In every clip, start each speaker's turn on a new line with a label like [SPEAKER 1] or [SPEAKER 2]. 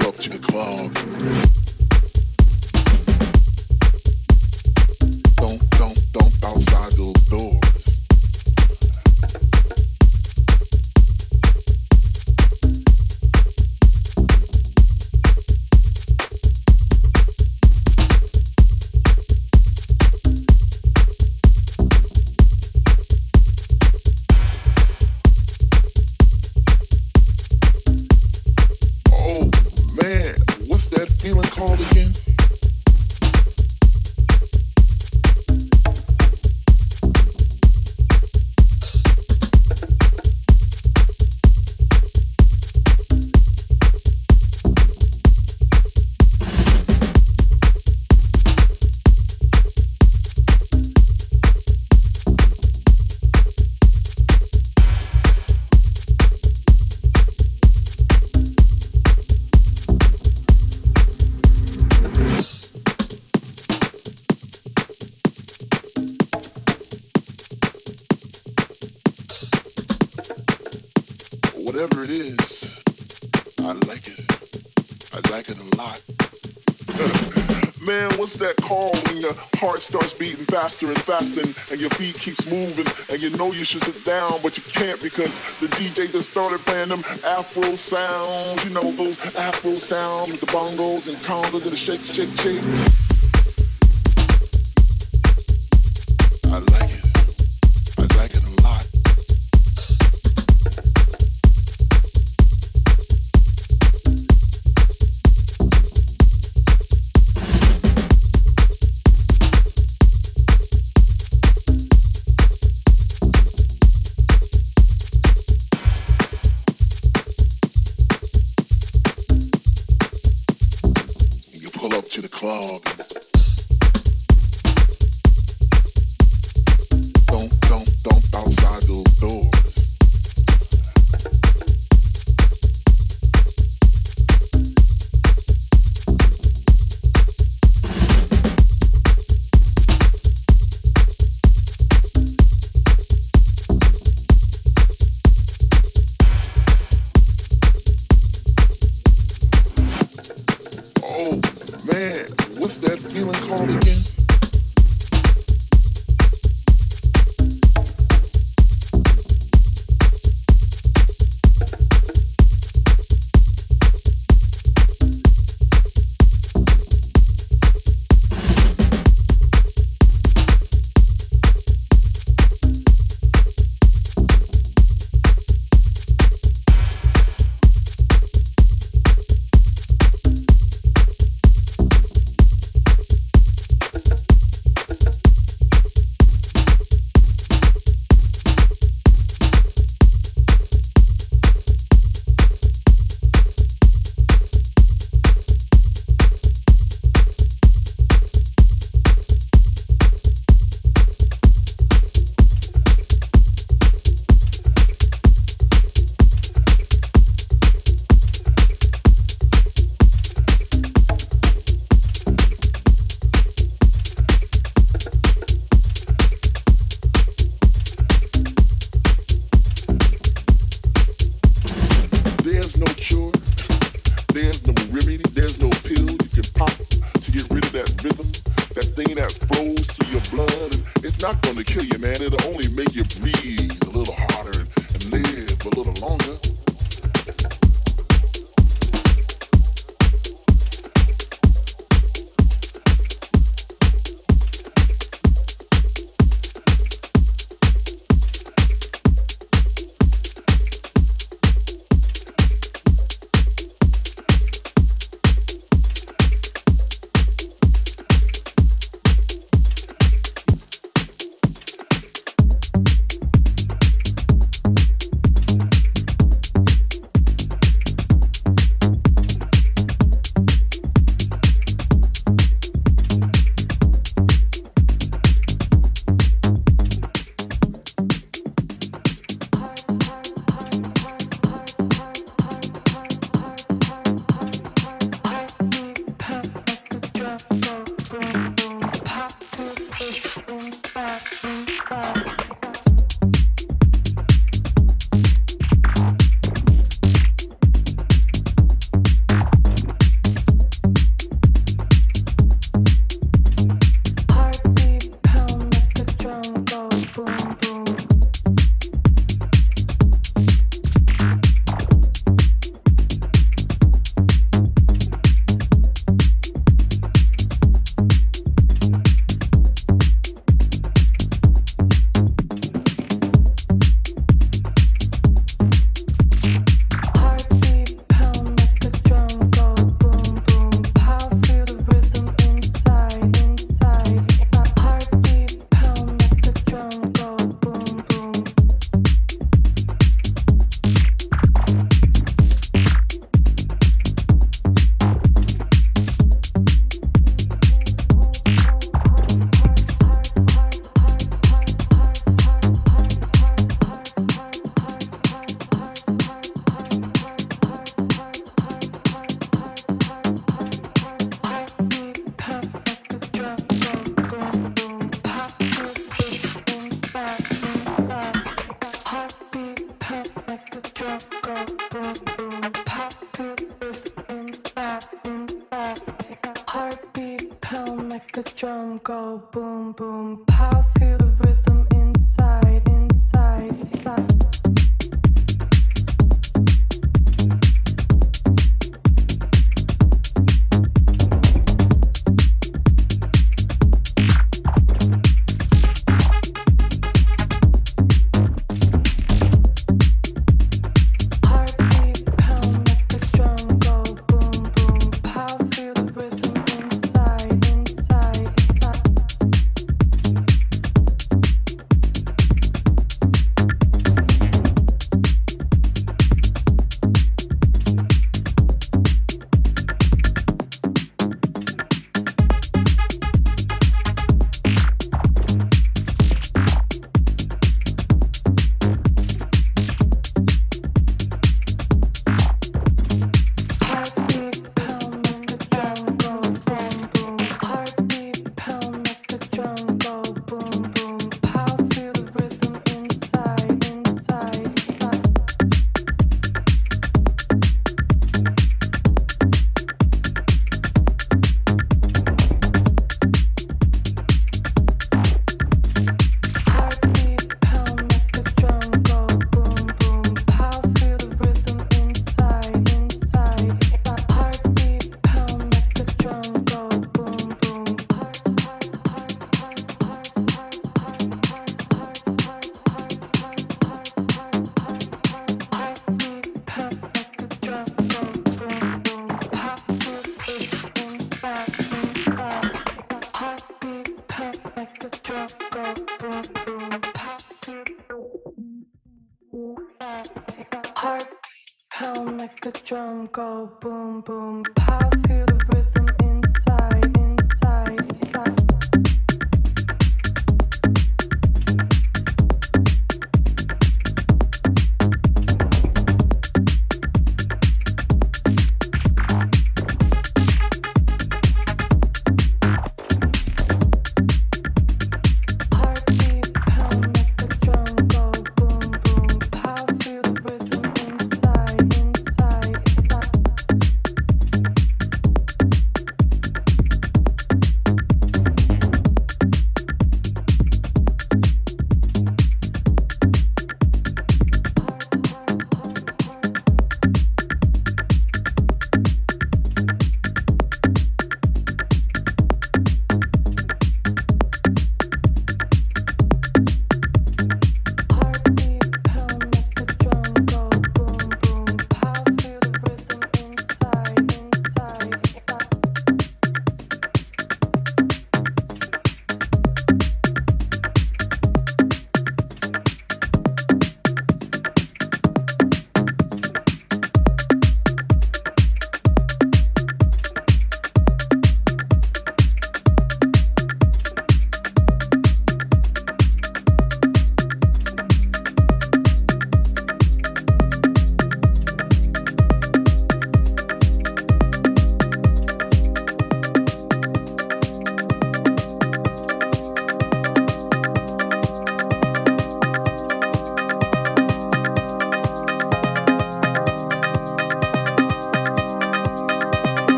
[SPEAKER 1] faster and you should sit down, but you can't because the DJ just started playing them Afro sounds. You know those Afro sounds with the bongos and congas and the shake, shake, shake.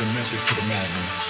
[SPEAKER 2] is a measure to the madness.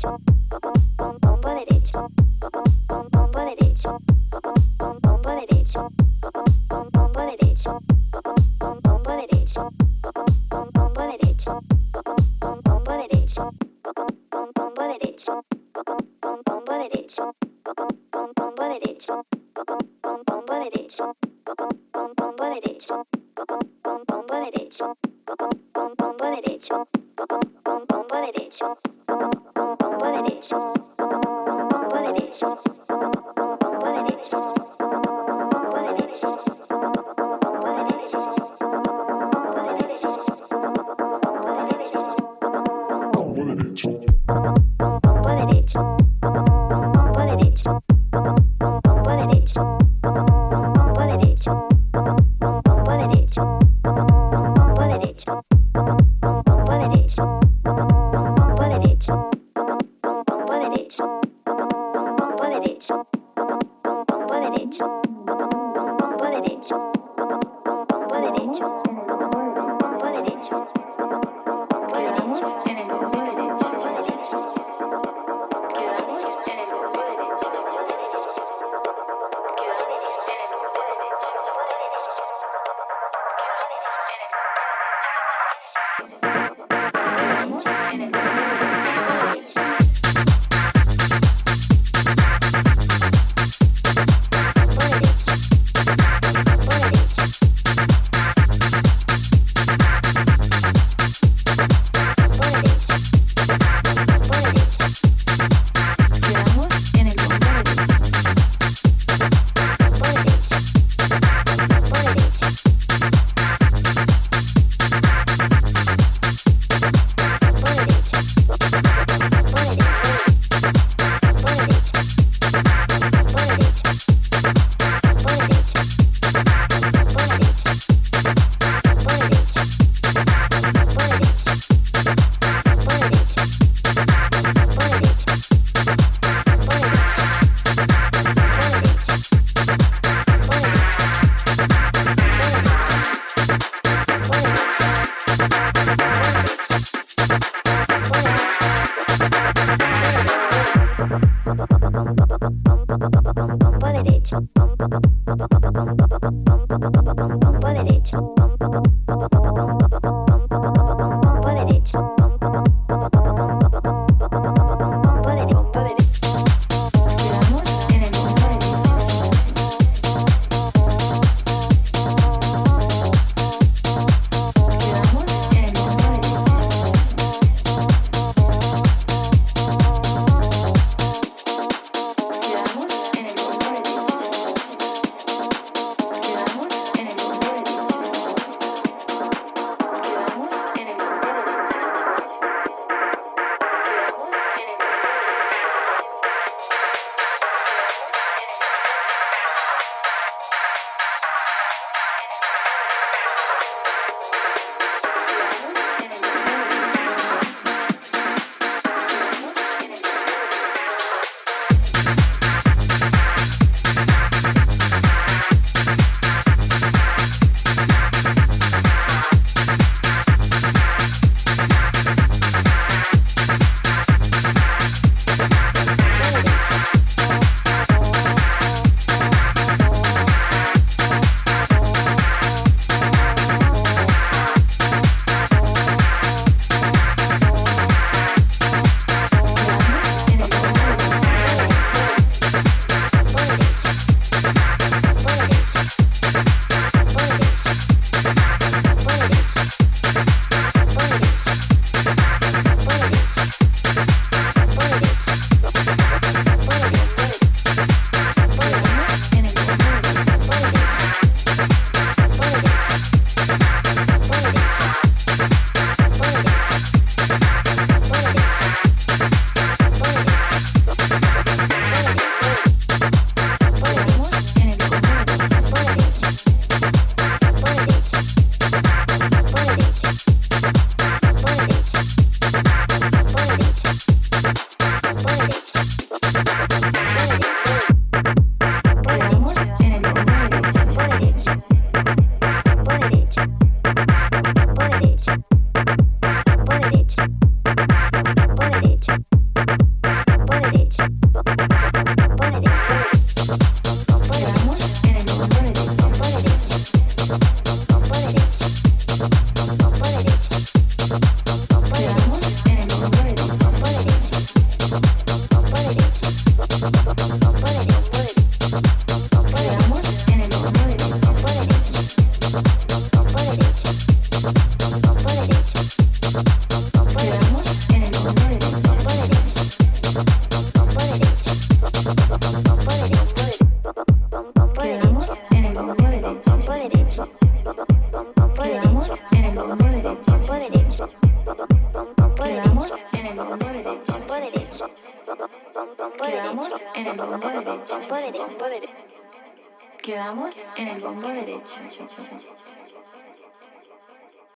[SPEAKER 2] Quedamos